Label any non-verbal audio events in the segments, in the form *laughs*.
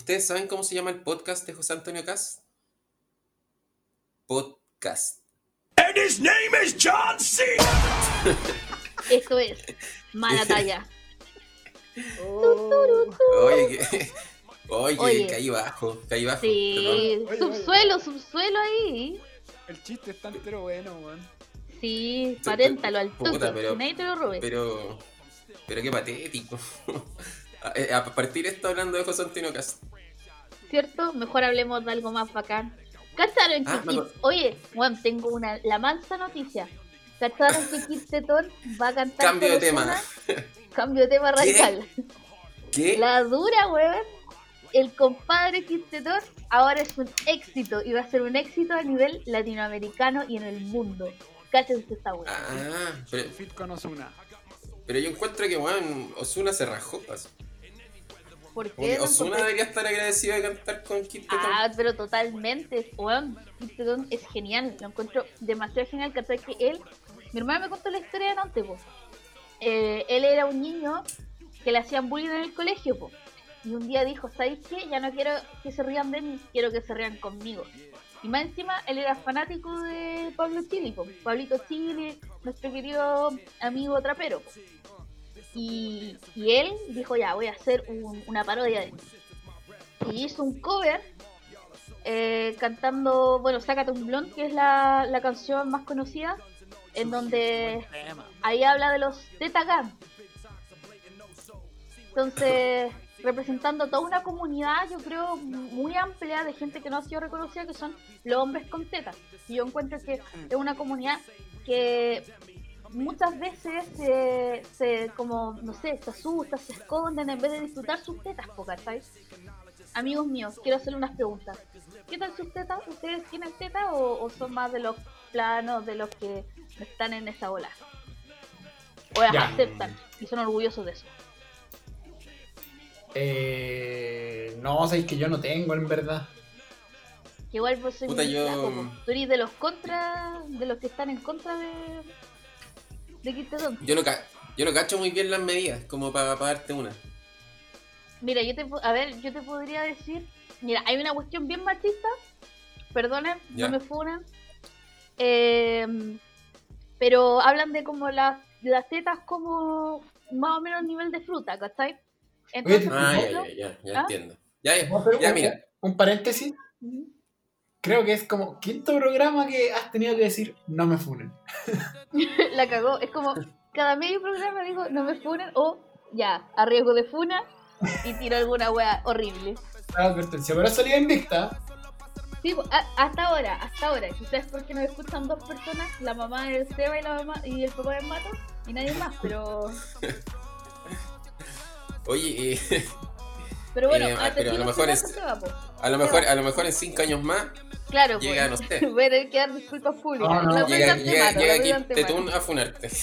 ¿Ustedes saben cómo se llama el podcast de José Antonio Cas? Podcast. And his name is John C. *laughs* Esto es mala talla. *laughs* Oye, que, *laughs* oye, Oye. caí bajo, caí bajo. Sí, Oye, subsuelo, subsuelo ahí. El chiste está entero bueno, weón. Sí, paténtalo al Puta, tuto. pero- nadie te lo robe. Pero, pero qué patético. A, eh, a partir de esto hablando de José Antonio Cas. ¿Cierto? Mejor hablemos de algo más bacán. ¿Cacharon que Ah, Kid-. Oye, bueno, tengo una la mansa noticia. ¿Cacharon que Kid Tetón va a cantar Cambio de tema. Cambio de tema radical. ¿Qué? La dura, weón. El compadre Kid Tetón ahora es un éxito y va a ser un éxito a nivel latinoamericano y en el mundo. Cáchense esta weón. Ah, pero, Fit con Ozuna. pero yo encuentro que, weón, Osuna se rajó. pues. ¿Por qué? Osuna Porque- debería estar agradecido de cantar con Kid. Ah, pero totalmente. Weón, Kid es genial. Lo encuentro demasiado genial. ¿Cachai? Que él, mi hermano me contó la historia de antes, po. Eh, él era un niño que le hacían bullying en el colegio, po. Y un día dijo, ¿sabéis qué? Ya no quiero que se rían de mí, quiero que se rían conmigo. Y más encima, él era fanático de Pablo Chile, po. Pablito Chile, nuestro querido amigo trapero, po. Y, y él dijo, ya, voy a hacer un- una parodia de él. Y hizo un cover eh, cantando, bueno, Sácate un blond, que es la, la canción más conocida, en donde ahí habla de los Tetagan. Entonces, representando toda una comunidad, yo creo, muy amplia de gente que no ha sido reconocida, que son los hombres con tetas. Y yo encuentro que es una comunidad que muchas veces se, se como, no sé, se asusta, se esconden en vez de disfrutar sus tetas, ¿cachai? Amigos míos, quiero hacerle unas preguntas. ¿Qué tal sus tetas? ¿Ustedes tienen tetas o, o son más de los planos de los que están en esa ola? O las Ya. aceptan y son orgullosos de eso. Eh, no, sabéis que yo no tengo, en verdad. Que igual vos soy Puta, muy yo-. Tú eres de los contra, de los que están en contra de de Kid Tetón. Yo no, ca- yo no cacho muy bien las medidas, como para darte una. Mira, yo te a ver, yo te podría decir, mira, hay una cuestión bien machista, perdonen, Ya. no me funan, eh, pero hablan de como las, las tetas como más o menos nivel de fruta, ¿cachai? Entonces, Ah, ya, ejemplo, ya, ya, ya ¿Ah? entiendo. Ya, mira. un paréntesis. Creo que es como quinto programa que has tenido que decir no me funen. *laughs* la cagó, es como cada medio programa digo, no me funen o ya, a riesgo de funa y tiro alguna wea horrible. La advertencia, pero salida invicta. Sí, a- hasta ahora, hasta ahora. ¿Y ¿Sabes por qué nos escuchan dos personas? La mamá del Seba y la mamá y el papá del Mato y nadie más, pero *laughs* Oye, eh, pero bueno, Eh, hasta pero a lo mejor es- a lo mejor, a lo mejor en cinco años más Claro, llega, no pues. sé. *laughs* Voy a tener que dar disculpas públicas. No, llega, llega, llega aquí. Tetún a funarte. *laughs*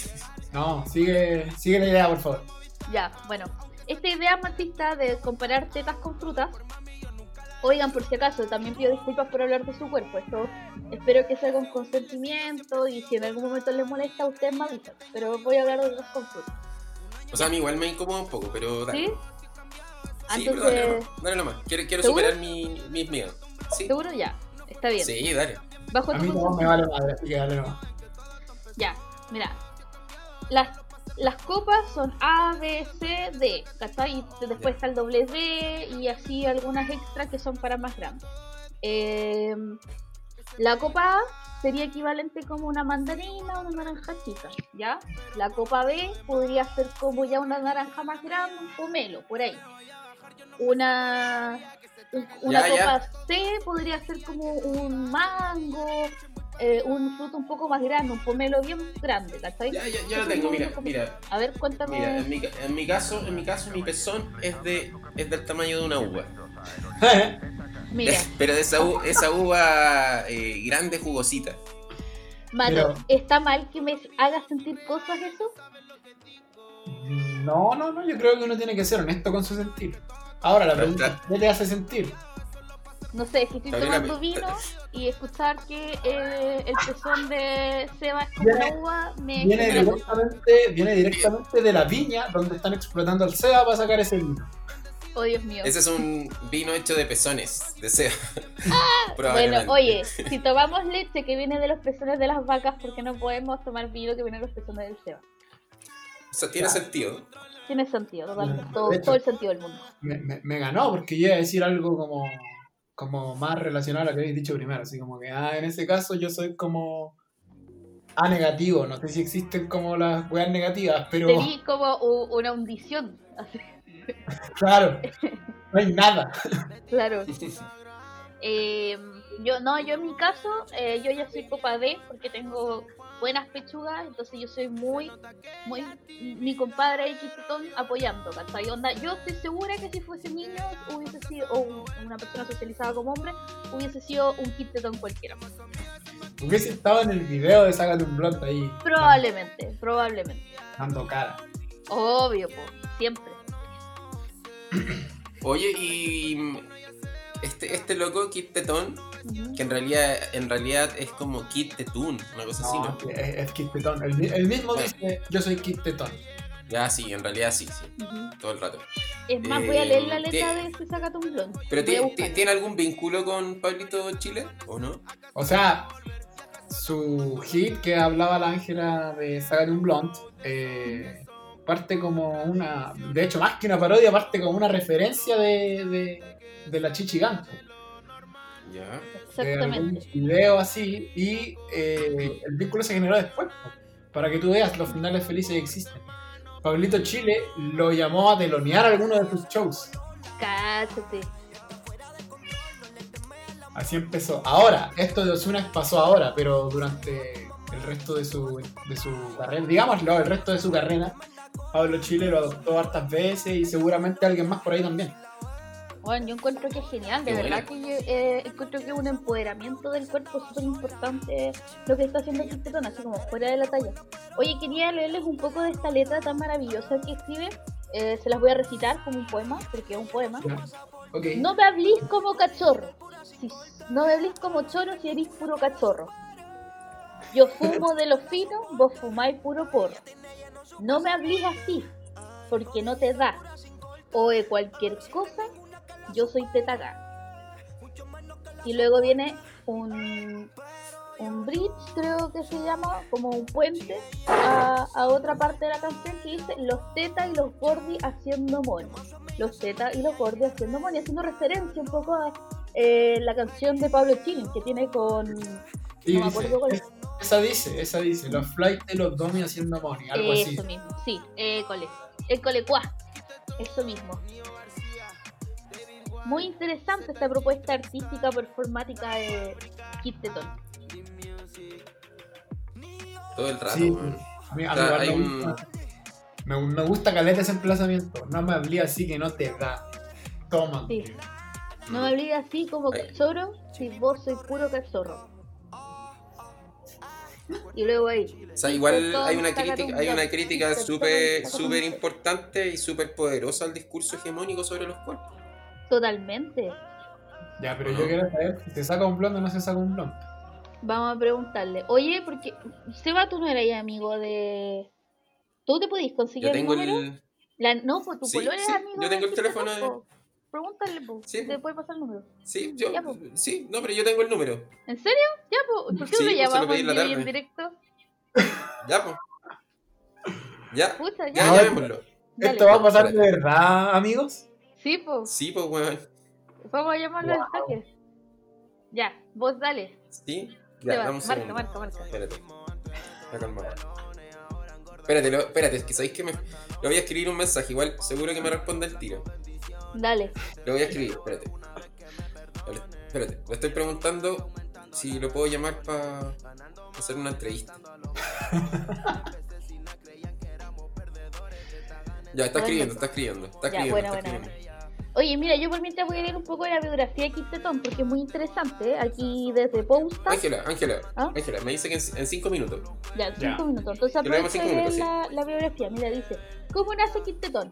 No, sigue, sigue la idea, por favor. Ya, bueno. Esta idea machista de comparar tetas con frutas. Oigan, por si acaso, también pido disculpas por hablar de su cuerpo. Esto espero que sea con consentimiento y si en algún momento les molesta, ustedes me avisan. Pero voy a hablar de tetas con frutas. O sea, a mí igual me incomoda un poco, pero dale. ¿Sí? Sí, pero dale Entonces, nomás, dale nomás. Quiero, quiero superar mi, mis miedos. Sí, ¿seguro? Ya. Está bien. sí, dale. Bajo A mí no me vale madre, así que dale nomás. Ya, mira. Las, las copas son A, B, C, D, ¿cachai? Y después está el doble D y así algunas extras que son para más grandes. Eh, la copa A sería equivalente como una mandarina o una naranja chica, ¿ya? La copa B podría ser como ya una naranja más grande, un pomelo, por ahí. Una, un- una Ya, ya. copa C podría ser como un mango, eh, un fruto un poco más grande, un pomelo bien grande, ¿cachai? Ya, ya, ya lo tengo, mira, mira. A ver, cuéntame. Mira, en mi, ca- en mi caso, en mi caso, mi pezón es de es del tamaño de una uva. *laughs* Mira, *laughs* Pero de esa, u- esa uva eh, grande, jugosita. Pero- ¿está mal que me hagas sentir cosas eso? No, no, no, yo creo que uno tiene que ser honesto con su sentir. Ahora la pregunta ¿qué te hace sentir? No sé, es que estoy tomando vino y escuchar que eh, el pezón de Seba es como Viene- uva me Viene directamente, viene directamente de la viña donde están explotando el SEA para sacar ese vino. Oh, Dios mío. Ese es un vino hecho de pezones de Seba. *laughs* Bueno, Probablemente. oye, si tomamos leche que viene de los pezones de las vacas, ¿por qué no podemos tomar vino que viene de los pezones del Seba? Eso tiene Claro. sentido. Tiene sentido. De Todo, hecho. todo el sentido del mundo. Me, me- me ganó porque yo iba a decir algo como, como más relacionado a lo que habéis dicho primero. Así como que, ah, en ese caso yo soy como A negativo. No sé si existen como las weas negativas, pero Te vi como una hundición. Así, *laughs* claro, no hay nada. claro. *laughs* Eh, yo no, yo en mi caso, eh, yo ya soy copa D porque tengo buenas pechugas, entonces yo soy muy, muy, mi compadre ahí Quistetón apoyando, ¿cachai? Onda, yo estoy segura que si fuese niño hubiese sido, o un- una persona socializada como hombre, hubiese sido un Quistetón cualquiera. Hubiese estado en el video de Sácate un Blond ahí. Probablemente, probablemente. Dando cara. Obvio, po, siempre. Oye, y este, este loco, Kit Tetón, Que en realidad, en realidad es como Kit Tetún, una cosa así, No, es, es Kit Tetón. El, mi- el mismo Bueno. dice, yo soy Kit Tetón. Ya, sí, en realidad sí, sí, todo el rato. Es más, voy a leer la Eh, letra de este Sácate un blond. ¿Pero tiene algún vínculo con Pablito Chile o no? O sea, su hit que hablaba la Ángela de Sácate un Blond, eh, parte como una. De hecho, más que una parodia, parte como una referencia de, de, de la Chichi Ganso. Ya. Exactamente. video así y eh, el vínculo se generó después para que tú veas los finales felices existen Pablito Chile lo llamó a telonear alguno de sus shows Cállate. así empezó ahora esto de Ozuna pasó ahora pero durante el resto de su, de su carrera digámoslo el resto de su carrera Pablo Chile lo adoptó hartas veces y seguramente alguien más por ahí también Bueno, yo encuentro que es genial, de Qué verdad que yo eh, encuentro que es un empoderamiento del cuerpo súper importante lo que está haciendo Quintetón, así como fuera de la talla. Oye, quería leerles un poco de esta letra tan maravillosa que escribe. Eh, se las voy a recitar como un poema, porque es un poema. No me hablís como cachorro. Si, no me hablís como choro si eres puro cachorro. Yo fumo de lo fino, vos fumáis puro porro. No me hablís así, porque no te da. O de cualquier cosa, yo soy tetaga. Y luego viene un, un bridge, creo que se llama, como un puente, a, a otra parte de la canción que dice los tetas y los gordi haciendo money los tetas y los gordos haciendo money, haciendo referencia un poco a eh, la canción de Pablo Chilin que tiene con. Y no dice, es. esa dice esa dice los flights de los domi haciendo money algo así Eso mismo, sí, eh, cole. El colecuá, eso mismo. Muy interesante esta propuesta artística performática de Kit Teton. Todo el rato, Sí, O sea, hay me, me, me gusta caleta ese emplazamiento. No me hablé así que no te da. Toma. Sí. No me olvides así como Ay. cachorro si vos sois puro cachorro. Y luego ahí. O sea, igual hay una crítica, hay una crítica súper súper importante y súper poderosa al discurso hegemónico sobre los cuerpos. Totalmente. Ya, pero yo quiero saber si se saca un blond o no se saca un blond. Vamos a preguntarle. Oye, porque Seba, tú no eras amigo de. ¿Tú te podís conseguir Yo tengo el número? el. La... No, pues tu Sí, pololo es amigo. yo tengo de el teléfono de-. Pregúntale, po. Sí, ¿Te po. puede pasar el número? Sí, yo. Ya, po. Sí, no, pero yo tengo el número. ¿En serio? Ya, pues. ¿Por qué Sí, no lo pues, llamamos en en directo? *laughs* Ya, pues. Ya, Pucha, ya, ya. Dale. ¿Esto va a pasar de verdad, amigos? Sí, pues. Sí, pues, weón. Vamos a llamarlo al toque. Ya, vos dale. Sí, ya, dame un marca, marca, marca. Espérate. Ya, calma. Espérate, lo- espérate, es que sabéis que me. Le voy a escribir un mensaje, igual seguro que me responde el tiro. Dale. Le voy a escribir, espérate. Espérate, le estoy preguntando si lo puedo llamar para hacer una entrevista. *laughs* Ya, está escribiendo, está escribiendo, está Ya, escribiendo, buena, está buena, escribiendo. Oye, mira, yo por mientras voy a leer un poco de la biografía de Kit Teton porque es muy interesante. ¿eh? Aquí desde Posta. Ángela, Ángela, ¿Ah? Ángela, me dice que en, en cinco minutos. Ya, Ya. cinco minutos. Entonces aprovecho de leer la, la biografía. Mira, dice, ¿cómo nace Kit Teton?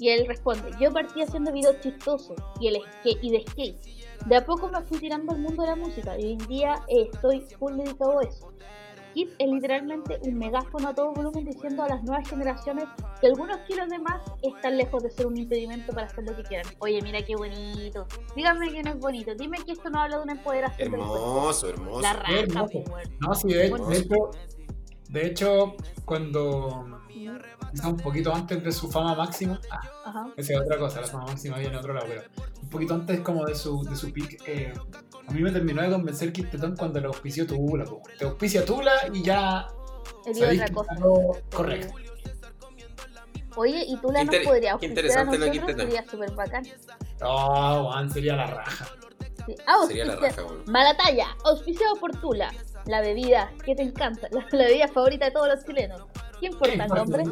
Y él responde, yo partí haciendo videos chistosos y, el skate, y de skate. De a poco me fui tirando al mundo de la música y hoy en día eh, estoy full dedicado a eso. Kit es literalmente un megáfono a todo volumen diciendo a las nuevas generaciones que algunos kilos de más están lejos de ser un impedimento para hacer lo que quieran. Oye, mira qué bonito. Díganme que no es bonito. Dime que esto no habla de una empoderación. Hermoso, hermoso. La raja, hermoso. pues. No, sí, de, de hecho, de hecho, cuando quizá un poquito antes de su fama máxima, ah, esa es otra cosa, la fama máxima viene en otro lado, pero un poquito antes como de su, de su peak, eh, a mí me terminó de convencer Kid Tetón cuando le auspició Tula, po. te auspicia Tula y ya Sería sabéis otra que cosa. correcto. Oye, y tú la Qué nos inter- podrías qué auspiciar a interesante lo que nosotros, sería súper bacán. Oh, Juan, sería la raja. Sí. Ah, Sería la raja, weón. Mala talla, auspiciado por Tula, la bebida que te encanta, la, la bebida favorita de todos los chilenos. ¿Qué importa el nombre?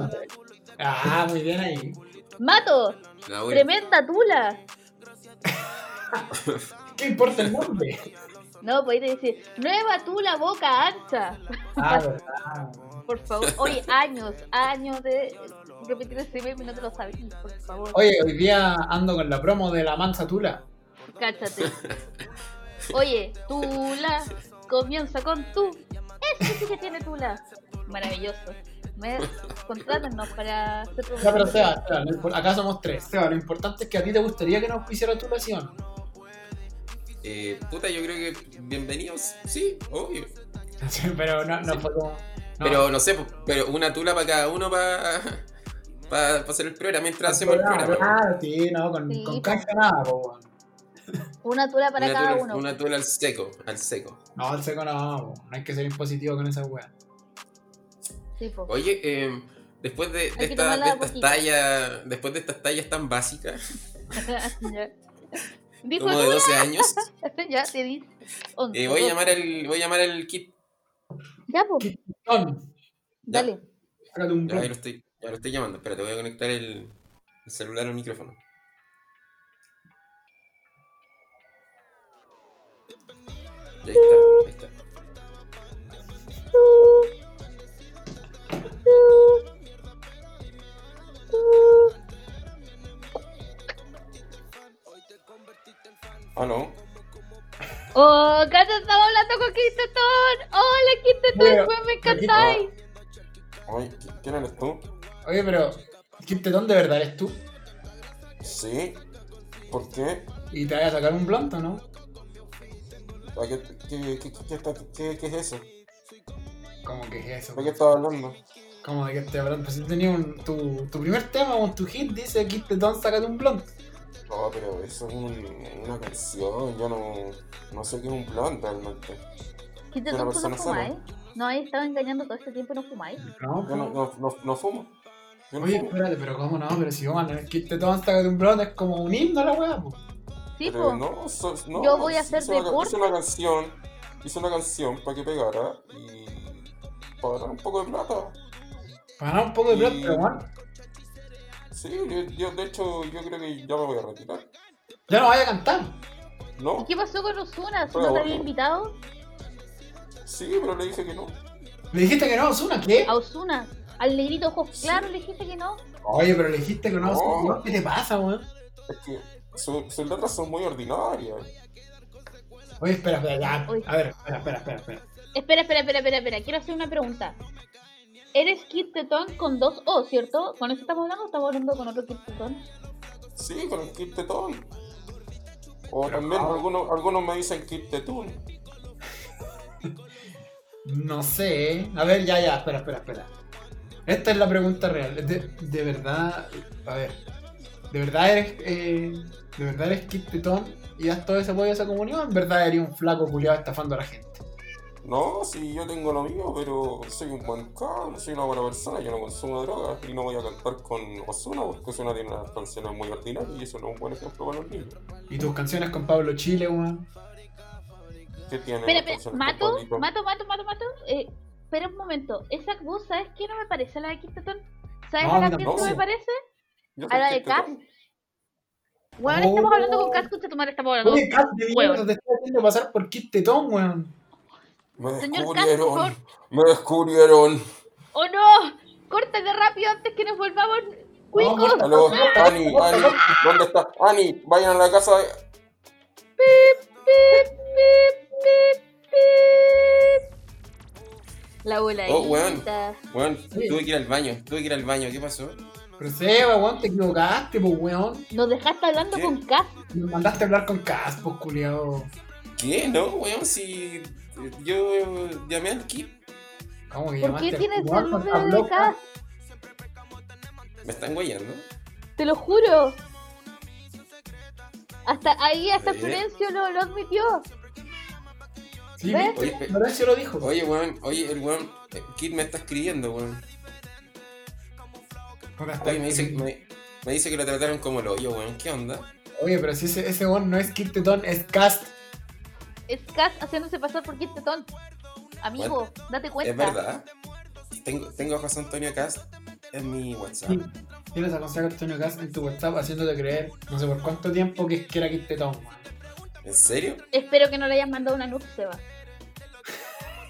Ah, muy bien ahí. Mato, buena. tremenda Tula. *laughs* ¿Qué importa el nombre? No, podéis decir, nueva Tula boca ancha. Ah, *laughs* verdad. Por favor, oye, años, años de repetir ese meme y no te lo sabías, por favor. Oye, hoy día ando con la promo de la mansa Tula. Cáchate. Oye, Tula, comienza con tú. Eso sí que tiene Tula. Maravilloso. Me, contrátenos para hacer Ya, pero Seba, Seba, lo impor- acá somos tres. Seba, lo importante es que a ti te gustaría que nos auspiciara Tula, ¿sí o no? Eh, puta, yo creo que bienvenidos, sí, obvio. Sí, *laughs* pero no, no fue como. no. Pero no sé, po, pero una tula para cada uno para para hacer el programa mientras hacemos el programa. Claro, sí, no, con, Sí, con po. canja nada, po. Una Tula para Una cada tula, uno. una tula al seco, al seco. No, el seco no, no hay que ser impositivo con esa weá. Sí, po. Oye, eh, después de, de esta- estas tallas, después de estas tallas tan básicas, *laughs* como de Tula, 12 años, *laughs* ya te di. eh, voy a llamar al, voy a llamar al kit. Ya, po. Ton, Dale. Ya, lo estoy, ya lo estoy llamando. Espérate, voy a conectar el, el celular al micrófono. Ahí está, ahí está. ¿Aló? Oh, Cata, estaba hablando con Quintetón. Hola, Quintetón, Pero, weón, me encantáis. Ay, ¿quién eres tú? Oye, pero. Kid Tetón de verdad eres tú. Sí. ¿Por qué? Y te vas a sacar un blonto, ¿no? ¿A ¿Qué, qué, qué, qué, qué- qué es eso? ¿Cómo que es eso? ¿De qué estás hablando? ¿Cómo de que te hablando? Pues si tenía un, tu, tu primer tema con tu hit dice Kid Tetón, sácate un blonto. No, pero eso es un- una canción. Yo no, no sé qué es un plan realmente. Quintetón, Una ¿tú no fumáis? ¿No habéis estado engañando todo este tiempo y no fumáis? No, Yo no, no, no, no fumo. Yo no Oye, fumo. espérate, pero ¿cómo no? Pero si vamos a Kid Tetón, sácate un blonto, es como un himno a la weá, po. Sí, Pero no, so- no, Yo voy a hacer hice una, deporte. hice una canción, hice una canción para que pegara y para ganar un poco de plata. Para ganar un poco de plata, Y- pero. Sí, yo, yo, de hecho yo creo que ya me voy a retirar. Ya no vaya a cantar. ¿No? ¿Y qué pasó con Osuna? ¿Si Pero no te había invitado? Sí, pero le dije que no. Le dijiste que no, Osuna, ¿qué? A Osuna. Al negrito ojos claros le dijiste que no. Oye, pero le dijiste que no, No. Osuna, ¿qué te pasa, weón? Es que su- sus letras son muy ordinarias. Oye, espera, espera, ya. Uy. A ver, espera, espera, espera, espera. Espera, espera, espera, espera, espera. Quiero hacer una pregunta. Eres Kid Tetón con dos O, ¿cierto? ¿Con eso estamos hablando o estamos hablando con otro Kid Tetón? Sí, con el Kit Tetón. O Pero también algunos, algunos me dicen Kit Tetún. *laughs* No sé, ¿eh? A ver, ya, ya, espera, espera, espera. Esta es la pregunta real. De, de verdad, a ver. ¿De verdad eres, eh, de verdad eres Kid Tetón y das todo ese apoyo a esa comunión? ¿En verdad eres un flaco culiado estafando a la gente? No, sí, yo tengo lo mío, pero soy un buen cabrón, soy una buena persona, yo no consumo drogas y no voy a cantar con Ozuna porque Ozuna tiene unas canciones muy ordinarias y eso no es un buen ejemplo para los niños. Y tus canciones con Pablo Chile, weón. ¿Qué tiene? Espera. canciones Mato, Pablito? mato, mato, mato, mato. Eh, espera un momento. Esa voz, ¿sabes qué no me parece a la de Kid Tetón? ¿Sabes No, a la que no. me parece? Yo A la de Kid Bueno, Oh. estamos hablando con Cass, escucha tu madre, estamos hablando. Oye, mierda, te estás haciendo pasar por Tetón, weón. Me Señor Cass, por favor. descubrieron, me descubrieron. ¡Oh no! ¡Córtale rápido antes que nos volvamos cuicos! Aló, Ani, Ani, ¿dónde está? Ani, vayan a la casa de... Pip, pip, pip, pip, pip. La voladita. Oh, weón. Weón, tuve que ir al baño, tuve que ir al baño, ¿qué pasó? Pero Seba, weón, te equivocaste, pues weón. Nos dejaste hablando ¿Qué? con Cas. Me mandaste a hablar con Cas, pues culiao. ¿Qué? No, weón, si yo llamé al kit, ¿Cómo que ¿Por qué tienes el número de? Cas? me están guayando. Te lo juro. Hasta ahí, hasta. Florencio lo, lo admitió. Sí, Florencio lo dijo. Oye, weón, oye, el weón, el kit me está escribiendo, weón. Oye, me dice, escribiendo. me, me dice que lo trataron como el hoyo, weón, ¿qué onda? Oye, pero si ese, ese weón no es Kid Tetón, es Cast. Es Cas haciéndose pasar por Kid Tetón. Amigo, date cuenta. Es verdad. Tengo, tengo a José Antonio Cast en mi WhatsApp. Sí. Tienes a José Antonio Cast en tu WhatsApp haciéndote creer, no sé por cuánto tiempo, que, que era Kid Tetón. ¿En serio? Espero que no le hayas mandado una nude, Seba.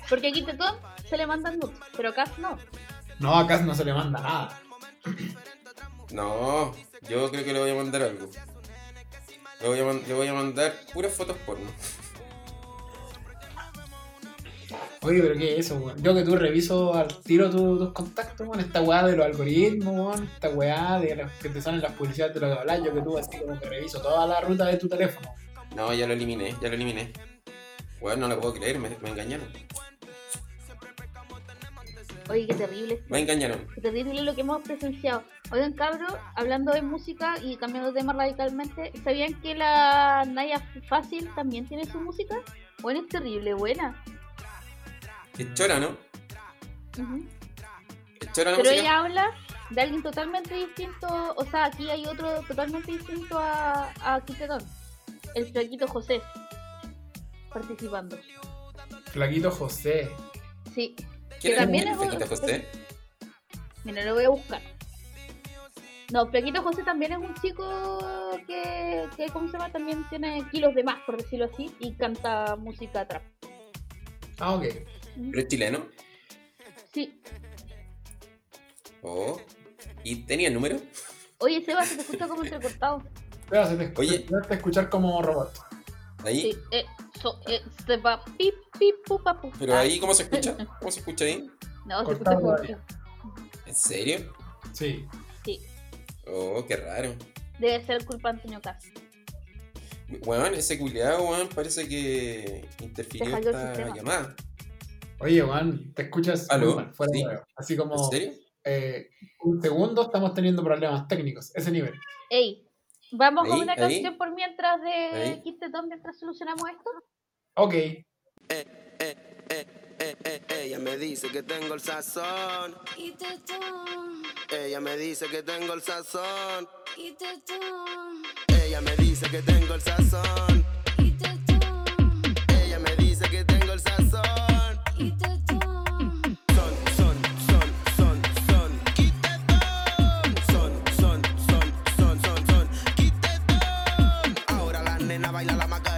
Porque a Kid Tetón se le mandan nudes, pero a Cas no. No, a Cast no se le manda nada. No, yo creo que le voy a mandar algo. Le voy a, le voy a mandar puras fotos porno. Oye, pero ¿qué es eso, weón? Yo que tú reviso al tiro tu- tus contactos, weón, esta weá de los algoritmos, weón, esta weá de las que te salen las publicidades de lo que hablas, yo que tú así como que reviso toda la ruta de tu teléfono. No, ya lo eliminé, ya lo eliminé. Bueno, no lo puedo creer, me, me engañaron. Oye, qué terrible. Me engañaron. Qué terrible lo que hemos presenciado. Oigan, cabros, hablando de música y cambiando de tema radicalmente, ¿sabían que la Naya Fácil también tiene su música? Bueno, es terrible, buena. Es chora, ¿no? Ujú. Es chora la Pero música. ella habla de alguien totalmente distinto, o sea, aquí hay otro totalmente distinto a, a. El flaquito José participando. Flaquito José. Sí, ¿Quién que también es Flaquito José? mira, lo voy a buscar. No, Flaquito José también es un chico que, que, ¿cómo se llama? También tiene kilos de más, por decirlo así, y canta música trap. Ah, ok. ¿Pero es chileno? Sí. Oh. ¿Y tenía el número? Oye, Seba, se te escucha como entrecortado. Pero se te, Oye. te trataste de escuchar como robot. Ahí. Sí, eh, so- eh, se va pip, pip, pu, pa, pu. Pero Ah, ahí, ¿cómo se escucha? *laughs* ¿Cómo se escucha ahí? No, se escucha. ¿En serio? Sí. Sí, Oh, qué raro. debe ser culpa de Antonio Castro. Weón, ese culiado, weón, parece que interfirió esta llamada. Oye, Juan, te escuchas ¿Aló? muy mal, fuera de Sí. huevo. Así como ¿En serio? eh, un segundo estamos teniendo problemas técnicos, ese nivel. Ey, vamos Ahí, con una ahí. canción por mientras de Ahí. Kit Tetón mientras solucionamos esto. Ok. Ella me dice que tengo el sazón. Ella me dice que tengo el sazón. Ella me dice que tengo el sazón. Ella me dice que tengo el sazón. y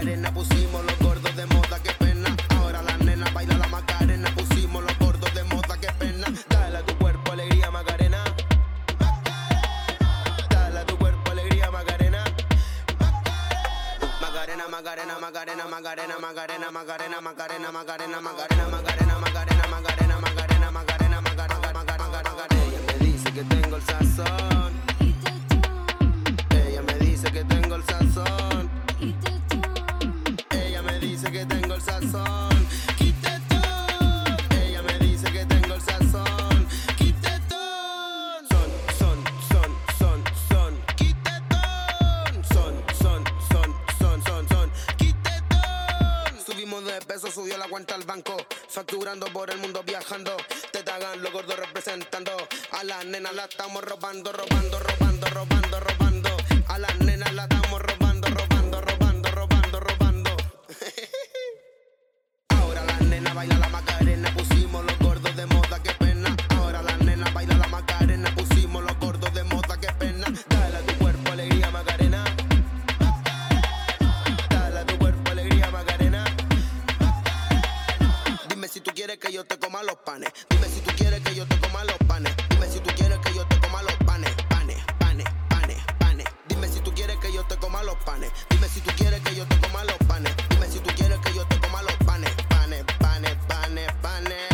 macarena. Pusimos los gordos de moda, qué pena. Ahora la nena baila la macarena. Pusimos los gordos de moda, qué pena. Dale a tu cuerpo alegría, macarena. Dale a tu cuerpo alegría, macarena. Macarena, Macarena, Macarena, Macarena, Macarena, Macarena, Macarena, Macarena, Macarena, Macarena, Macarena, Macarena, Macarena, Macarena, Macarena, Macarena, Macarena. Ella me dice que tengo el sazón. y Facturando por el mundo viajando. Te tagan los gordos representando. A las nenas la estamos robando, robando, robando, robando, robando. A las nenas la estamos robando, robando, robando, robando, robando. *laughs* Ahora la nena baila la macarena, panes. Dime si tú quieres que yo te coma los panes. Dime si tú quieres que yo te coma los panes. Panes, panes, panes, panes.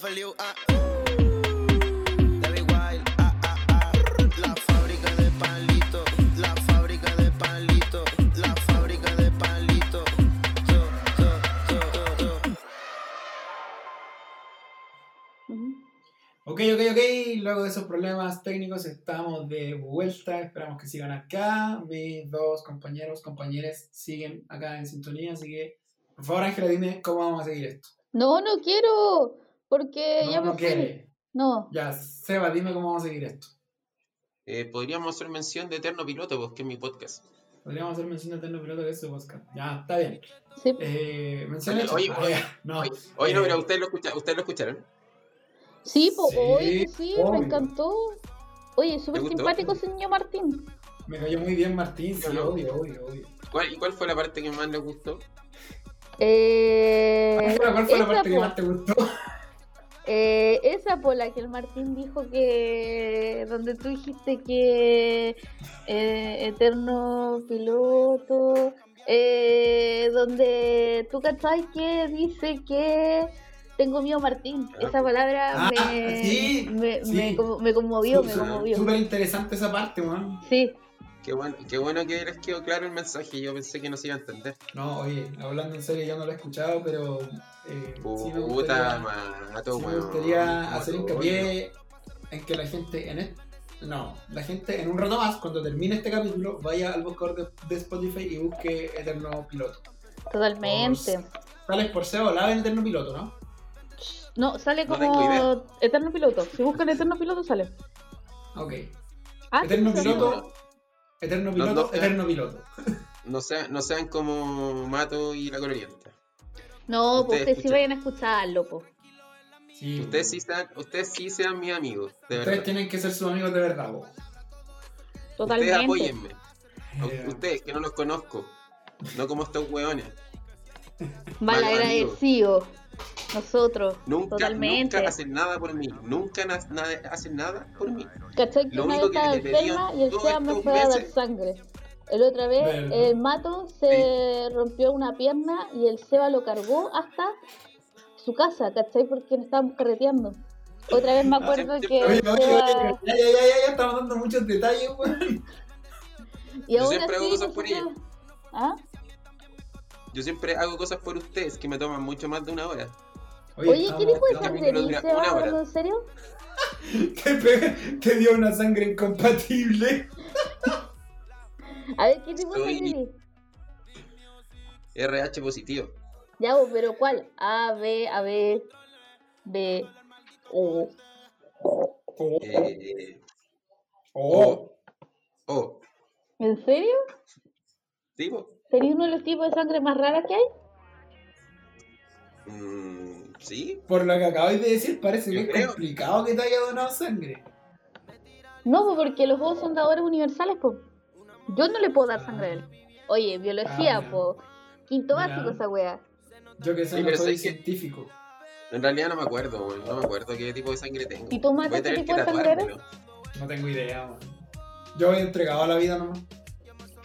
Feliu, ah. David Wild, ah, ah, ah. La fábrica de palito, la fábrica de palito, la fábrica de palito. To, to, to, to, to. Ujú. Ok, ok, ok. Luego de esos problemas técnicos estamos de vuelta. Esperamos que sigan acá. Mis dos compañeros, compañeras siguen acá en sintonía. Así que, por favor, Ángela, dime cómo vamos a seguir esto. No, no quiero, porque No, ya me no quiere. No, Ya, Seba, dime cómo vamos a seguir esto. Eh, podríamos hacer mención de Eterno Piloto, pues, que es mi podcast. Podríamos hacer mención de Eterno Piloto de este podcast. Ya, está bien. sí. Eh, mención Oye, hecha. oye, Ah, no. Oye, oye, no, Eh, pero ustedes lo, escucha, ustedes lo escucharon. Sí, po, Sí, oye, sí, me encantó. Oye, súper simpático ese niño Martín. Me cayó muy bien Martín, sí, no. obvio, obvio, obvio. ¿Cuál, ¿Y cuál fue la parte que más les gustó? Eh, ¿Cuál fue la parte que más te gustó? *laughs* eh, esa por la que el Martín dijo que. Donde tú dijiste que. eh, eterno piloto. eh, donde tú cachai que dice que. Tengo miedo, Martín. Esa palabra Ah, me, sí, me, sí. me, como- me conmovió, me conmovió. Súper interesante esa parte, man. Sí, Qué bueno, qué bueno que les quedó claro el mensaje. Yo pensé que no se iba a entender. No, oye, hablando en serio, yo no lo he escuchado, pero eh, sí me Puta gustaría, mato, sí me gustaría hacer Mato, hincapié en que la gente en este, no, la gente en un rato más, cuando termine este capítulo, vaya al buscador de, de Spotify y busque Eterno Piloto. totalmente. Sales por SEO, la en Eterno Piloto, ¿no? No, sale No como Eterno Piloto. Si buscan Eterno Piloto, sale. Ok. Ah, Eterno. Piloto, Eterno Piloto, no, eh. Eterno Piloto. No sean, no sean como Mato y la colorienta. No, pues Ustedes ustedes sí vayan a escucharlo, po. Sí, Ustedes sí sean, ustedes sí sean mis amigos, de ustedes verdad. tienen que ser sus amigos de verdad, vos. Ustedes Totalmente. apóyenme. Eh, Ustedes, que no los conozco. No como estos hueones. Mal Mal agradecido. Nosotros. Nunca, Totalmente. nunca hacen nada por mí. Nunca na- hacen nada por mí. ¿Cachai que Lo una único vez estaba enferma y el Seba me fue a dar sangre? El otra vez el mato se rompió una pierna y el Seba lo cargó hasta su casa, ¿cachai? Porque nos estábamos carreteando. Otra vez me acuerdo que Oye, el oye, oye, Seba... ya, ya, ya, ya, ya estamos dando muchos detalles, weón. Y Yo aún siempre hago así cosas por ella. ¿Ah? Yo siempre hago cosas por ustedes que me toman mucho más de una hora. Oye, estamos- ¿qué tipo de sangre capítulo dice? dura una hora. ¿Hablando en serio? *laughs* Te, pe- te dio una sangre incompatible. *laughs* A ver, ¿qué tipo de sangre dice? RH positivo. Ya, vos, pero ¿cuál? A, B, A, B, B, O. Oh, Eh, oh. oh, ¿En serio? ¿tipo? ¿Sería uno de los tipos de sangre más raras que hay? Mm, ¿Sí? Por lo que acabáis de decir, parece que es creo. complicado que te haya donado sangre. No, pues porque los dos son dadores universales, pues. Yo no le puedo dar sangre a él. Oye, biología, Ah, pues. Quinto Mira. básico esa wea. Yo que sé, Sí, no soy que- científico. En realidad no me acuerdo, weón. No me acuerdo qué tipo de sangre tengo. ¿Y tú, a qué tipo de sangre tatuármelo. No tengo idea, man. Yo he entregado a la vida nomás.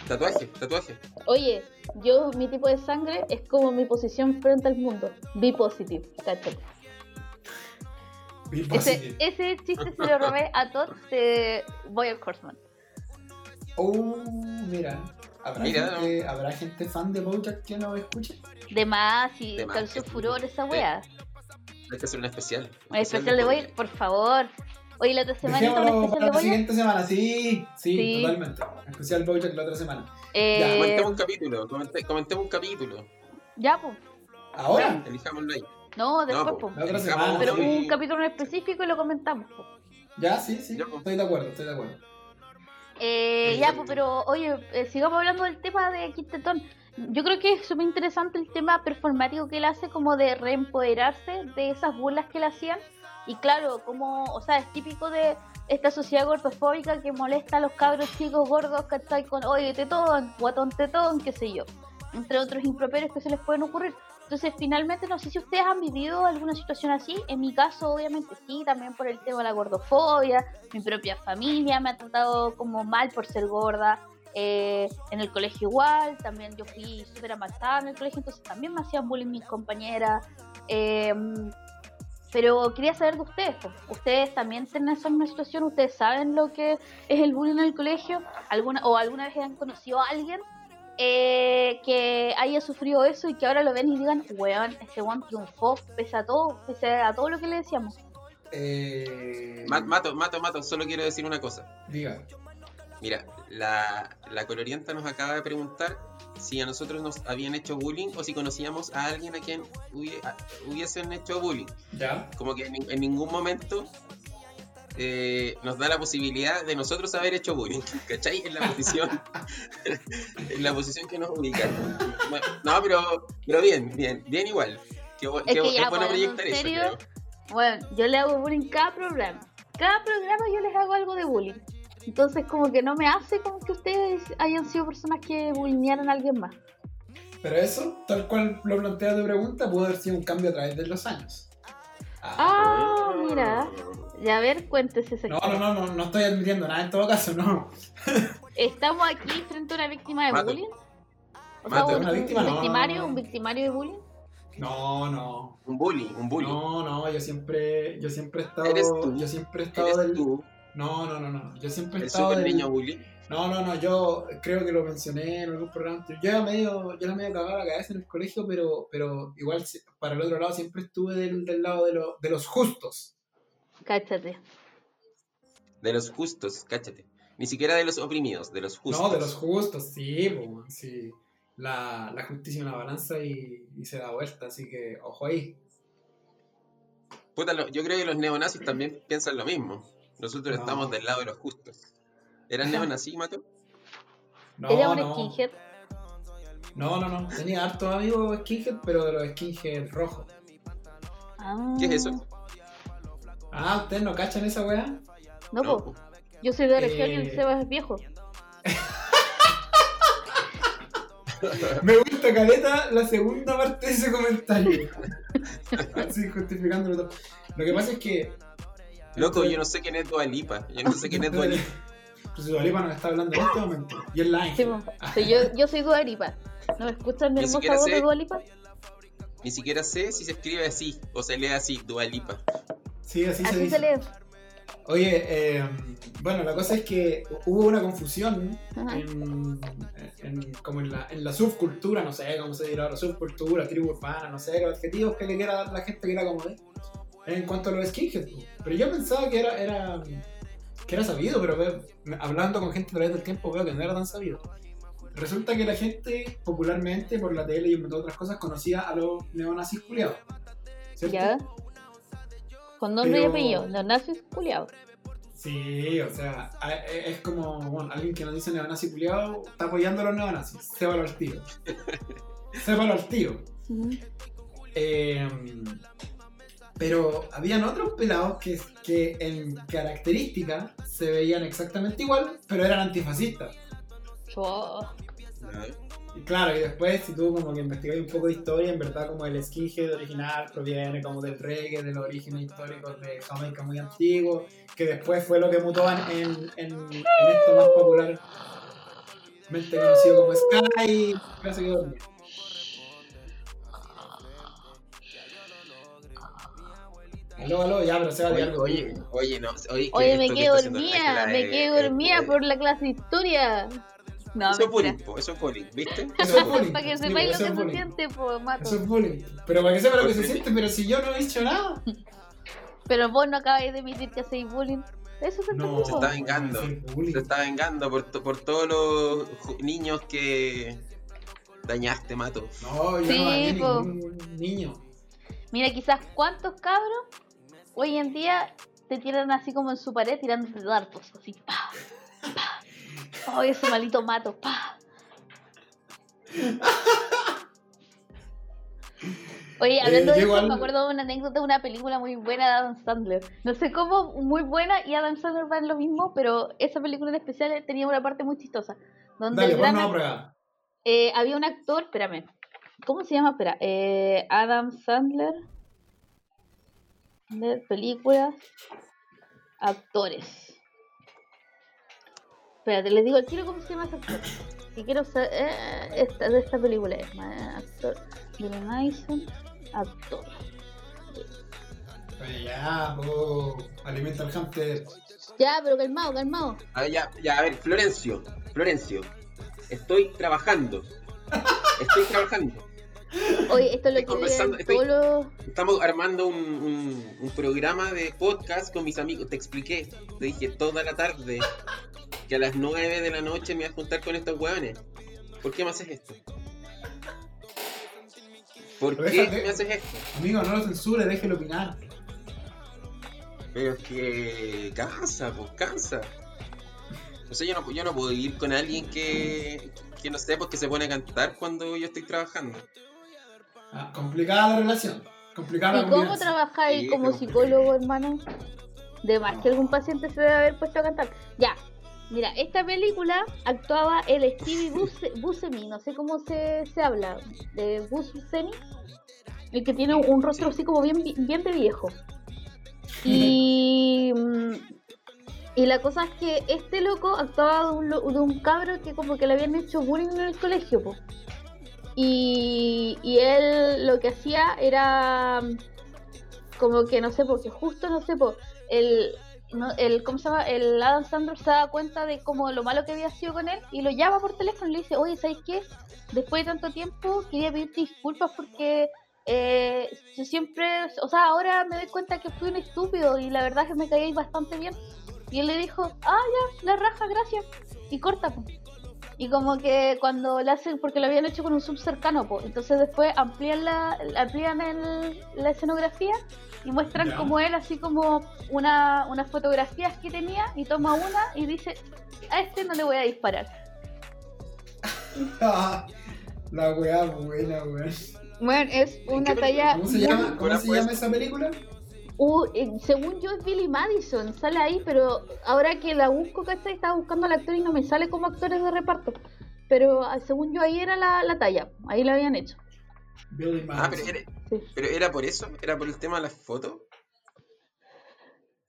Tatuaje, tatuaje. Oye, yo, mi tipo de sangre es como mi posición frente al mundo. Be positive, Ese, positive. ese chiste se lo robé a Todd de Boyer Horseman. Oh, mira. ¿Habrá, Mira. Gente, ¿Habrá gente fan de Bojack que nos escuche? De más, y causó furor esa wea. Hay que hacer un especial. El especial de Boyer, por favor. Oye, la otra semana un Dejémoslo especial para de la siguiente semana. Sí, sí, Sí. totalmente. Especial Bojack la otra semana. Eh, Comentemos un capítulo, comente- comentemos un capítulo. ya, pues. ¿Ahora? Elijámoslo ahí. No, después, No, pues. La otra semana. Pero sí. un capítulo en específico y lo comentamos. po. Ya, sí, sí. Ya, pues. Estoy de acuerdo, estoy de acuerdo. Eh, ya, pues, pero oye, eh, sigamos hablando del tema de Quintetón. Yo creo que es súper interesante el tema performático que él hace, como de reempoderarse de esas burlas que le hacían. Y claro, como, o sea, es típico de esta sociedad gordofóbica que molesta a los cabros chicos gordos, ¿cachai? Con, oye, tetón, guatón tetón, qué sé yo. Entre otros improperios que se les pueden ocurrir. Entonces, finalmente, no sé si ustedes han vivido alguna situación así. En mi caso, obviamente sí, también por el tema de la gordofobia. Mi propia familia me ha tratado como mal por ser gorda. eh, en el colegio igual, también yo fui súper amasada en el colegio, entonces también me hacían bullying mis compañeras. eh, Pero quería saber de ustedes. ¿Ustedes también tienen esa misma situación? ¿Ustedes saben lo que es el bullying en el colegio? ¿Alguna, ¿O alguna vez han conocido a alguien eh, que haya sufrido eso y que ahora lo ven y digan, weón, ese weón triunfó pese a todo, pese a todo lo que le decíamos? Eh, Ma- Mato, mato, mato, solo quiero decir una cosa. Diga. Mira, la, la colorienta nos acaba de preguntar si a nosotros nos habían hecho bullying o si conocíamos a alguien a quien hubiesen hecho bullying. ¿Ya? Como que en, en ningún momento eh, nos da la posibilidad de nosotros haber hecho bullying, *laughs* ¿cachai? En la posición, *laughs* en la posición que nos ubican. No, pero, pero bien, bien, bien igual. Qué, bu- Es qué bu- que ya, es bueno pues, en proyectar eso. Bueno, yo le hago bullying cada programa. Cada programa yo les hago algo de bullying. Entonces como que no me hace como que ustedes hayan sido personas que bullyingaran a alguien más. Pero eso, tal cual lo plantea tu pregunta, pudo haber sido un cambio a través de los años. Ah, mira. Ya a ver, cuéntese ese No, no, no, no, no estoy admitiendo nada en todo caso, no. ¿Estamos aquí frente a una víctima de bullying? O sea, Mato. un, Una un víctima, no, no, victimario, no. un victimario de bullying. No, no. Un bullying, un bullying. No, no, yo siempre, yo siempre he estado, Eres tú. yo siempre he estado Eres del... tú, No, no, no, no, yo siempre he estado del... niño bullying. No, no, no, yo creo que lo mencioné en algún programa. anterior. Yo era medio, yo era medio cagado la cabeza en el colegio, pero, pero igual para el otro lado siempre estuve del, del lado de, lo- de los justos. Cáchate. De los justos, cáchate. Ni siquiera de los oprimidos, de los justos. No, de los justos, sí, po, man, sí. La, la justicia en una balanza y, y se da vuelta, así que ojo ahí. Puta, lo- yo creo que los neonazis también piensan lo mismo. Nosotros No. estamos del lado de los justos. ¿Eran *laughs* neonazis, Mato? No, Era un no, skinhead. no, no, no. Tenía hartos amigos skinhead, pero de los skinhead rojos. Ah. ¿Qué es eso? Ah, ¿ustedes no cachan esa weá? No, No, po. Yo soy de región y Eh. el Seba es viejo. *laughs* Me gusta, Caleta, la segunda parte de ese comentario. *laughs* Así, justificándolo todo. Lo que pasa es que... Loco, yo no sé quién es Dua Lipa. Yo no sé quién es Dua Lipa. *laughs* Pues Dua Lipa nos está hablando en este momento. Y es la Sí. Sí, yo, yo soy Dua Lipa. ¿No me escuchan mi hermosa voz sé. de Dua Lipa? Ni siquiera sé si se escribe así o se lee así, Dua Lipa. Sí, así, se Así dice. se lee. Oye, eh, bueno, la cosa es que hubo una confusión en, en- como en la, en la subcultura, no sé cómo se dirá ahora, subcultura, tribu urbana, no sé, los adjetivos que le quiera dar la gente que era como de, en cuanto a los skinheads. po. Pero yo pensaba que era, era, que era sabido, pero veo- hablando con gente a través del tiempo veo que no era tan sabido. Resulta que la gente popularmente por la tele y entre otras cosas conocía a los neonazis culiados. ¿cierto? ¿Ya? Con nombre y Pero- apellido. Los nazis culiados. Sí, o sea, e- es como bueno, alguien que nos dice neonazi culiado está apoyando a los neonazis. Sépalo al tío. *laughs* Sépalo al tío. Eh, pero habían otros pelados que, que en característica se veían exactamente igual, pero eran antifascistas. Y claro, y después si tú como que investigas un poco de historia, en verdad como el skinhead original proviene como del reggae, de los orígenes históricos de Jamaica muy antiguos, que después fue lo que mutó en, en, esto más popularmente conocido como Sky. Aló, aló, ya, pero se va a Oye, algo. oye, oye, no. Oye, Oye, me quedé dormida, me quedé dormida por la clase de historia. No, Eso es bullying, eso es bullying, ¿viste? Eso es bullying. Para que sepáis lo que se bullying. siente, pues, mato. Eso es bullying. Pero para que sepa lo que se siente, pero si yo no he dicho nada. Pero vos no acabáis de admitir que hacéis bullying. Eso se No, no, Se está vengando. Se está vengando por, por todos los niños que dañaste, Mato. No, yo Sí, no dañé po. ningún niño. Mira, quizás cuántos cabros hoy en día te tiran así como en su pared tirándote dardos, así, pa, pa. Ay, ese malito mato, pa. Oye, hablando Eh, de yo eso, me acuerdo de una anécdota de una película muy buena de Adam Sandler. No sé cómo, muy buena, y Adam Sandler va en lo mismo, pero esa película en especial tenía una parte muy chistosa. Donde Dale, el gran a eh, había un actor, espérame. ¿Cómo se llama? Espera. eh, Adam Sandler. De películas. Actores. Espérate, les digo tiro cómo se llama ese actor. Que quiero saber. eh, esta, de esta película es. eh, actor. Billy Madison. Actor. Oye, ya, po. Alimenta al hamster. Ya, pero calmado, calmado. Ah, ya, ya, a ver, Florencio, Florencio, estoy trabajando. Estoy trabajando. Oye, esto es lo Estoy que estoy- todos los... Estamos armando un, un- un programa de podcast con mis amigos. Te expliqué, te dije toda la tarde que a las 9 de la noche me voy a juntar con estos hueones. ¿Por qué me haces esto? ¿Por Pero qué déjate- me haces esto? Amigo, no lo censure, déjelo opinar. Pero es que cansa, pues cansa. O sea, yo no, yo no puedo ir con alguien que, que no sé, porque se pone a cantar cuando yo estoy trabajando. Ah, complicada la relación. Complicada ¿Y la cómo trabajáis Sí, como psicólogo, hermano? De más que algún paciente se debe haber puesto a cantar. Ya, mira, esta película actuaba el Stevie Buse- *laughs* Buscemi, no sé cómo se, se habla, de Buscemi, el que tiene un rostro así como bien, bien de viejo. Y, mm, y la cosa es que este loco actuaba de un, lo- de un cabro que como que le habían hecho bullying en el colegio, po. Y, él lo que hacía era mm, como que no sé, porque justo no sé, po, el, no, el, ¿cómo se llama? El Adam Sandler se da cuenta de como lo malo que había sido con él y lo llama por teléfono y le dice, oye, ¿sabes qué? Después de tanto tiempo quería pedirte disculpas porque eh, yo siempre, o sea, ahora me doy cuenta que fui un estúpido y la verdad es que me caí bastante bien. Y él le dijo, ah, ya, la raja, gracias. Y corta, po. Y como que cuando le hacen, porque lo habían hecho con un sub cercano, pues, entonces después amplían la, amplían el- la escenografía y muestran como él, así como una, unas fotografías que tenía y toma una y dice, a este no le voy a disparar. *laughs* La weá buena, weón. Bueno, es una talla... ¿Cómo se llama, ¿cómo se llama esa película? Uh, eh, según yo es Billy Madison, sale ahí, pero ahora que la busco, ¿cachai? Estaba buscando al actor y no me sale como actores de reparto. Pero ah, según yo ahí era la, la talla, ahí la habían hecho. Billy Ah, pero Madison. era, Sí. pero era por eso, era por el tema de las fotos.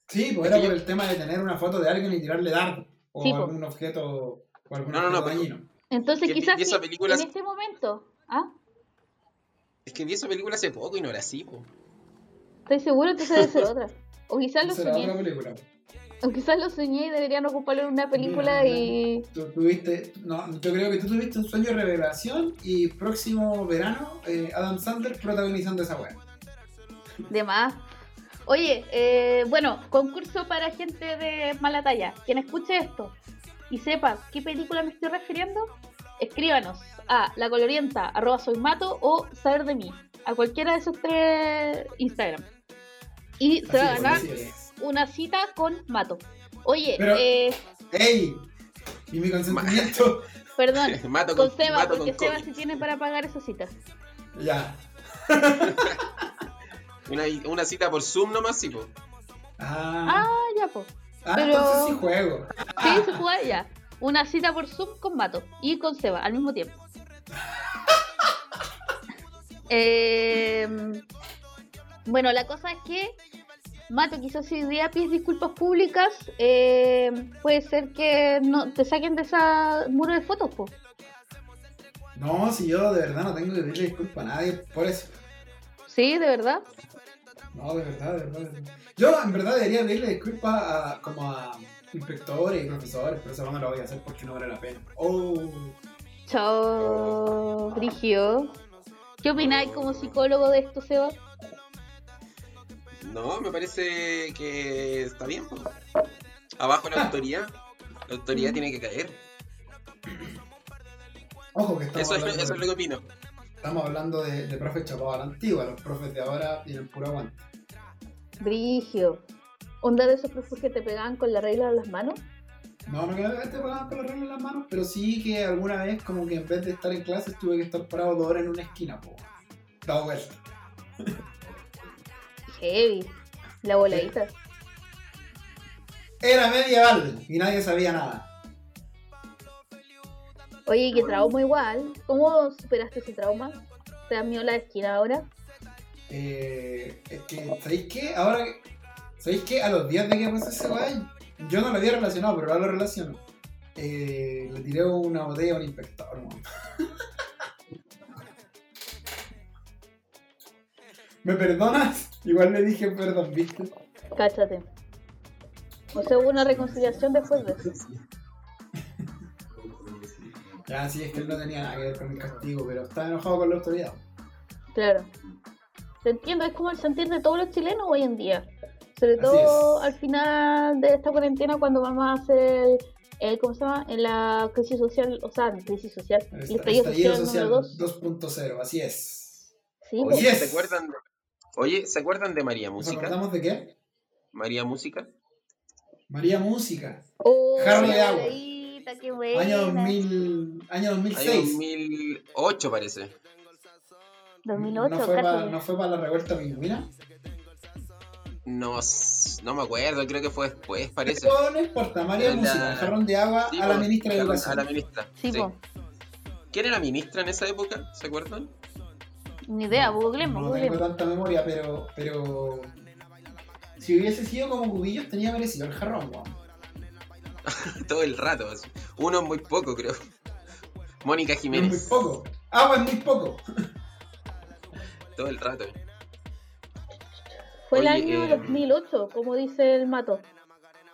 Sí, pues Es era por el tema de tener una foto de alguien y tirarle dardo. O Sí, po. algún objeto. O algún No, no, no, dañino. Entonces quizás si película- en este momento, ¿ah? Es que vi esa película hace poco y no era así, po. ¿Estoy seguro? Entonces debe ser *laughs* otra. O quizás lo era otra soñé. película. O quizás lo soñé y deberían ocuparlo en una película y... Tú tuviste, no, yo creo que tú tuviste un sueño de revelación y próximo verano eh, Adam Sandler protagonizando esa weá. De más. Oye, eh, bueno, concurso para gente de mala talla. Quien escuche esto y sepa qué película me estoy refiriendo, escríbanos a la colorienta arroba soy mato o saber de mí a cualquiera de esos tres Instagram. Y se va a Así ganar así una cita con Mato. Oye, Pero- eh, ¡Ey! Y mi consentimiento. *laughs* perdón, *laughs* mato con con, Seba, mato porque con Seba sí tiene para pagar esa cita. ya. *laughs* Una, una cita por Zoom nomás, sí, po. Ah, Ah, ya, pues. ah, pero- entonces sí juego. Sí, se juega ya. Una cita por Zoom con Mato y con Seba al mismo tiempo. Eh, bueno, la cosa es que Mato, quizás si hoy día pides disculpas públicas, eh, puede ser que no te saquen de esa muro de fotos, po. No, si yo de verdad no tengo que pedirle disculpas a nadie por eso. Sí, de verdad. No, de verdad, de verdad. de verdad. Yo en verdad debería pedirle disculpas a, como a inspectores y profesores, pero eso no lo voy a hacer porque no vale la pena. Oh, Chao, Brigio. ¿Qué opináis como psicólogo de esto, Seba? No, me parece que está bien, po. Abajo la autoridad. La autoridad tiene que caer. ojo que estamos Eso es, eso es lo que opino. estamos hablando de, de profes chapados a la antigua, los profes de ahora tienen puro aguante. Brigio. ¿Onda de esos profes que te pegaban con la regla en las manos? No, no que te pagaban con la regla en las manos, pero sí que alguna vez como que en vez de estar en clases tuve que estar parado dos horas en una esquina, po. Dado vuelta. Heavy. La voladita. Era medieval y nadie sabía nada. Oye, qué trauma igual. ¿Cómo superaste ese trauma? ¿Te da miedo la esquina ahora? Eh, es que, ¿sabéis qué? Ahora, que- ¿sabéis qué? A los días de que pasó ese weá, yo no lo había relacionado, pero ahora lo relaciono. Eh, le tiré una botella a un inspector, weón. *laughs* ¿Me perdonas? Igual le dije perdón, ¿viste? Cáchate. O sea, hubo una reconciliación después de eso. *laughs* Ya, sí, es que él no tenía nada que ver con el castigo, pero estaba enojado con la autoridad. Claro. Te entiendo, es como el sentir de todos los chilenos hoy en día. Sobre Así todo es. al final de esta cuarentena cuando vamos a hacer, eh, ¿cómo se llama? En la crisis social, o sea, crisis social, el El estallido estallido social, número 2. 2.0, así es. Sí, Oye, pues, Yes. ¿se acuerdan de, oye, ¿se acuerdan de María ¿Nos Música? acordamos de qué? María Música. María Música. Oh, Jarro de agua. qué buena. Año 2000, año Año 2006. 2008 parece. 2008, ¿No fue, para, ¿No fue para la revuelta pingüina? No, no me acuerdo, creo que fue después, parece. Pero no importa, María La- Música, jarrón de agua Sí, a la ministra de a la- Educación. A la ministra. Sí, sí. ¿Quién era ministra en esa época? ¿Se acuerdan? Ni idea, googlemos, No tengo tanta memoria, pero, pero si hubiese sido como cubillos tenía merecido el jarrón, weón. *laughs* Todo el rato. así. Uno es muy poco, creo. Mónica Es muy Jiménez. poco. Agua es muy poco. Todo el rato. Fue el año eh, 2008, como dice el mato.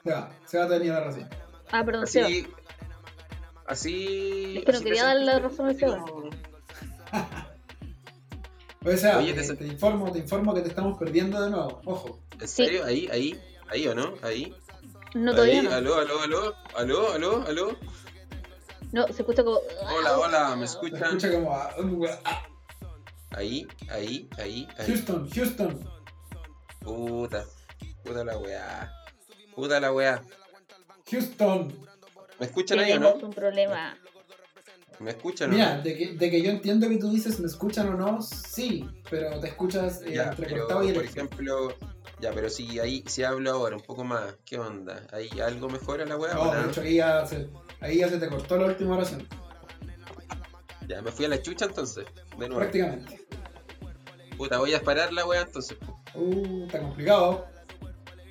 Se va, se va a tener la razón. Ah, perdón, Seba. Así. Así. Es que no así quería darle la razón al así Seba. como- O sea, Oye, te- te, informo, te informo que te estamos perdiendo de nuevo. Ojo. ¿En serio? Ahí, ahí, ahí o no? Ahí. No, todavía ahí, no. aló, aló, aló, aló, aló, aló. No, se escucha como. Hola, hola, ¿me Se escuchan? escucha como a- ah, Ahí, ahí, ahí, ahí. Houston, Houston. Puta. Puta la weá. Puta la weá. Houston. ¿Me escuchan ahí o Tenemos no? un problema. ¿Me escuchan o Mira, no? de que, de que yo entiendo que tú dices me escuchan o no, sí, pero te escuchas eh, Ya, pero, entrecortado y por ejemplo, ya, pero si ahí, si hablo ahora un poco más, ¿qué onda? ¿Hay algo mejora la weá? No, o de no? hecho ahí ya, se, ahí ya se te cortó la última oración. Ya, me fui a la chucha entonces, de nuevo. Prácticamente. Puta, voy a parar la weá entonces, Uh, está complicado.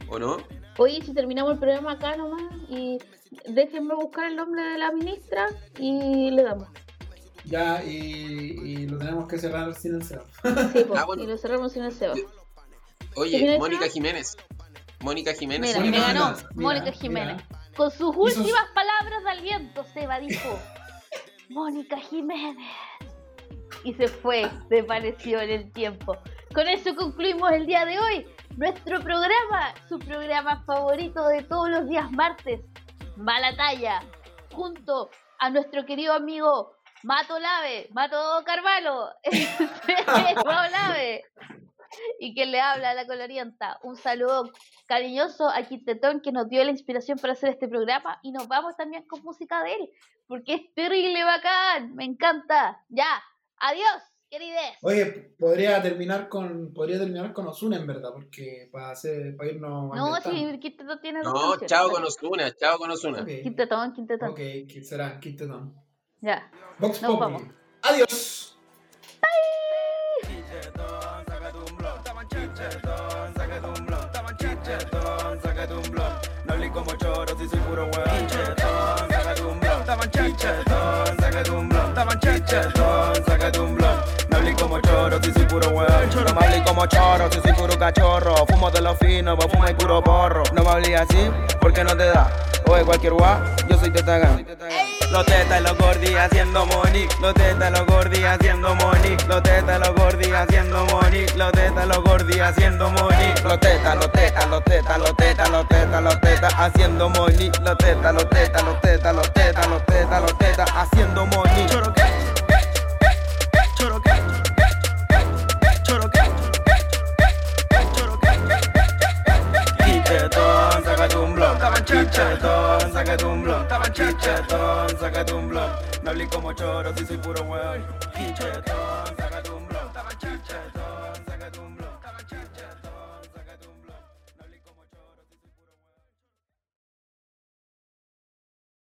¿o no? Oye, si terminamos el programa acá nomás y déjenme buscar el nombre de la ministra y le damos. Ya, y, y lo tenemos que cerrar sin el cero. Sí, po, *laughs* Ah, bueno. Y lo cerramos sin el Seba. Yo- ¿Quién Oye, Mónica? Jiménez. Mónica Jiménez. Mira, Mónica me ganó Jiménez, mira, Mónica mira. Jiménez. Con sus últimas palabras de aliento, Seba dijo: *laughs* Mónica Jiménez. Y se fue, desvaneció en el tiempo. Con eso concluimos el día de hoy. Nuestro programa, su programa favorito de todos los días martes, Mala Talla, junto a nuestro querido amigo Mato Lave, Mato Carvalho, *laughs* Lave, y quien le habla a la colorienta. Un saludo cariñoso a Quintetón que nos dio la inspiración para hacer este programa y nos vamos también con música de él, porque es terrible bacán, me encanta. Ya, adiós, querides. Oye, podría terminar con podría terminar con Osuna en verdad, porque para hacer para irnos No, si Quintetón tiene dos No, chao con Osuna, chao con Osuna. Ok, Quintetón, Quintetón. ok, será Quintetón. Ya. Vox Nos vamos. Adiós. No hablé como choro, si soy puro weón. Chichetón, sácate un blon. Estaban chichetón, sácate un blon. Estaban chichetón, sácate un blon. Como choro, si soy puro. No me hablé como choro, si soy puro cachorro. Fumo de los finos, vos fumas puro porro. No me hablé así, porque no te da. O de cualquier guá, yo soy tetagán. Los tetas y los gordis haciendo money. Los tetas los gordis haciendo money. Los tetas los gordis haciendo money. Los tetas los gordis haciendo money. Los tetas, los tetas, los tetas, los tetas, los tetas, los tetas haciendo money. Los tetas, los tetas, los tetas, los tetas, los tetas, los tetas haciendo money. Choro qué? Choro qué? Choro blon. Chichetón, sácate un blon. Chichetón, sácate un blon. No hablé como choro si soy puro weón. Chichetón,